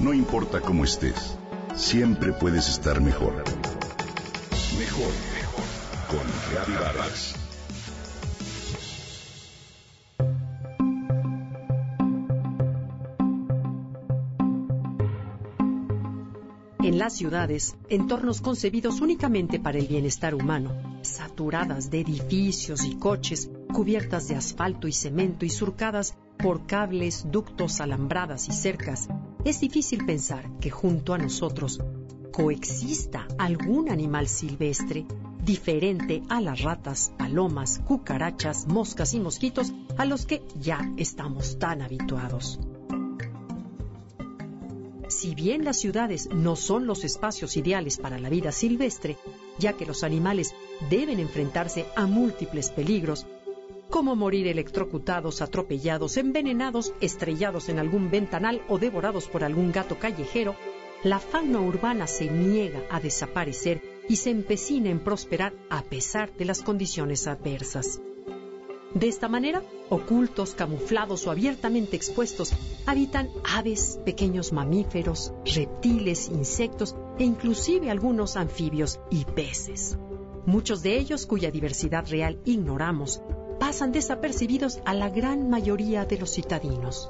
No importa cómo estés, siempre puedes estar mejor. Mejor, mejor. Con Reavivadas. En las ciudades, entornos concebidos únicamente para el bienestar humano, saturadas de edificios y coches, cubiertas de asfalto y cemento y surcadas por cables, ductos, alambradas y cercas, es difícil pensar que junto a nosotros coexista algún animal silvestre diferente a las ratas, palomas, cucarachas, moscas y mosquitos a los que ya estamos tan habituados. Si bien las ciudades no son los espacios ideales para la vida silvestre, ya que los animales deben enfrentarse a múltiples peligros, como morir electrocutados, atropellados, envenenados, estrellados en algún ventanal o devorados por algún gato callejero, la fauna urbana se niega a desaparecer y se empecina en prosperar a pesar de las condiciones adversas. De esta manera, ocultos, camuflados o abiertamente expuestos, habitan aves, pequeños mamíferos, reptiles, insectos e inclusive algunos anfibios y peces. Muchos de ellos, cuya diversidad real ignoramos, pasan desapercibidos a la gran mayoría de los citadinos.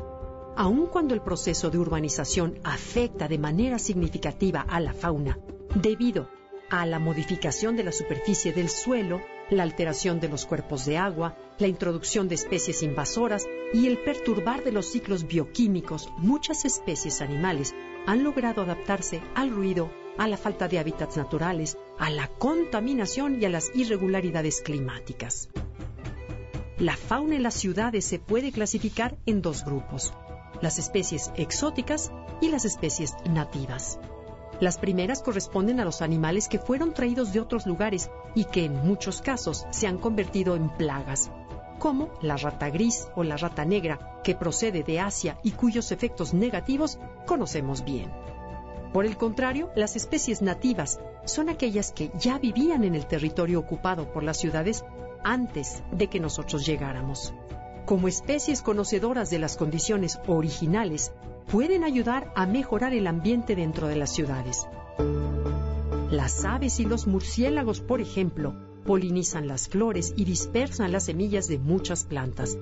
Aun cuando el proceso de urbanización afecta de manera significativa a la fauna, debido a la modificación de la superficie del suelo, la alteración de los cuerpos de agua, la introducción de especies invasoras y el perturbar de los ciclos bioquímicos, muchas especies animales han logrado adaptarse al ruido, a la falta de hábitats naturales, a la contaminación y a las irregularidades climáticas. La fauna en las ciudades se puede clasificar en dos grupos, las especies exóticas y las especies nativas. Las primeras corresponden a los animales que fueron traídos de otros lugares y que en muchos casos se han convertido en plagas, como la rata gris o la rata negra, que procede de Asia y cuyos efectos negativos conocemos bien. Por el contrario, las especies nativas son aquellas que ya vivían en el territorio ocupado por las ciudades antes de que nosotros llegáramos. Como especies conocedoras de las condiciones originales, pueden ayudar a mejorar el ambiente dentro de las ciudades. Las aves y los murciélagos, por ejemplo, polinizan las flores y dispersan las semillas de muchas plantas.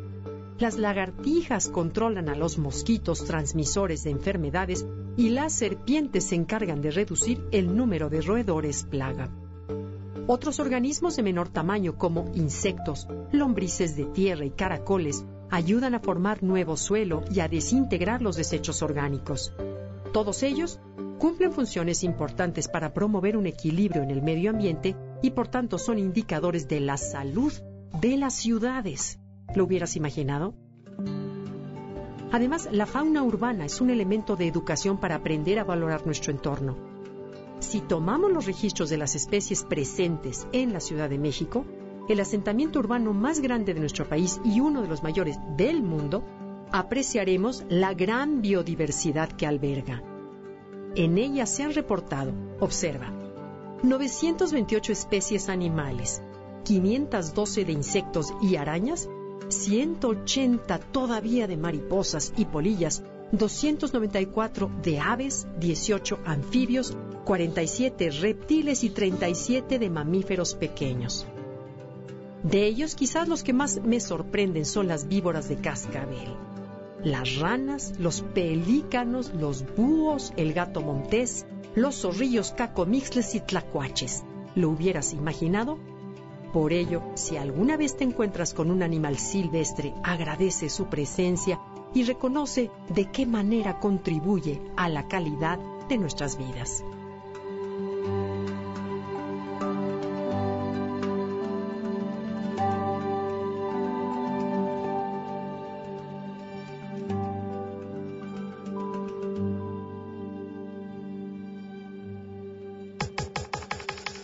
Las lagartijas controlan a los mosquitos transmisores de enfermedades y las serpientes se encargan de reducir el número de roedores plaga. Otros organismos de menor tamaño como insectos, lombrices de tierra y caracoles ayudan a formar nuevo suelo y a desintegrar los desechos orgánicos. Todos ellos cumplen funciones importantes para promover un equilibrio en el medio ambiente y por tanto son indicadores de la salud de las ciudades. ¿Lo hubieras imaginado? Además, la fauna urbana es un elemento de educación para aprender a valorar nuestro entorno. Si tomamos los registros de las especies presentes en la Ciudad de México, el asentamiento urbano más grande de nuestro país y uno de los mayores del mundo, apreciaremos la gran biodiversidad que alberga. En ella se han reportado, observa, 928 especies animales, 512 de insectos y arañas, 180 todavía de mariposas y polillas, 294 de aves, 18 anfibios, 47 reptiles y 37 de mamíferos pequeños. De ellos, quizás los que más me sorprenden son las víboras de cascabel, las ranas, los pelícanos, los búhos, el gato montés, los zorrillos cacomixles y tlacuaches. ¿Lo hubieras imaginado? Por ello, si alguna vez te encuentras con un animal silvestre, agradece su presencia y reconoce de qué manera contribuye a la calidad de nuestras vidas.